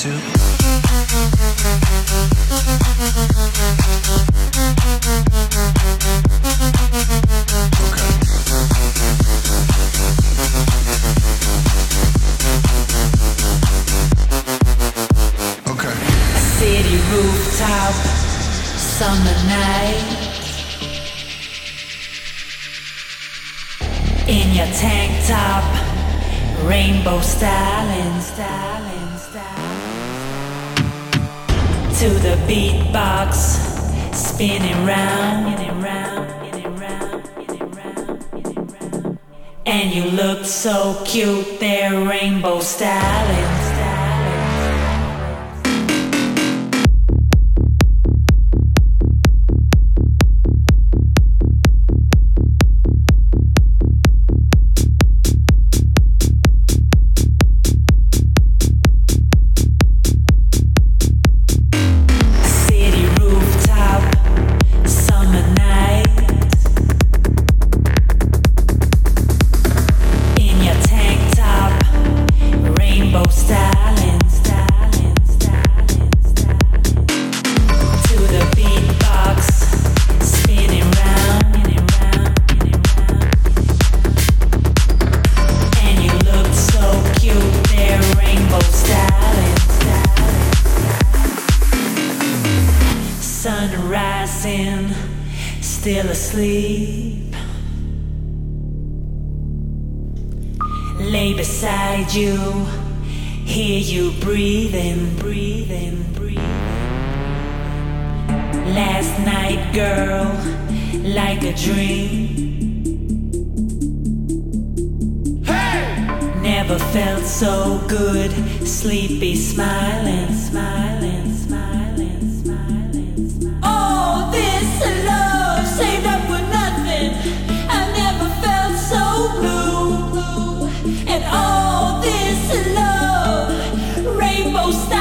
Two, round, spinning round. And you look so cute there, rainbow styling, Last night, girl, like a dream. Hey! Never felt so good, sleepy, smiling, smiling, smiling, smiling, smiling. All this love saved up for nothing. I never felt so blue. And all this love, rainbow styling,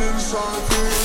inside me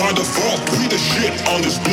by default. We the shit on this block.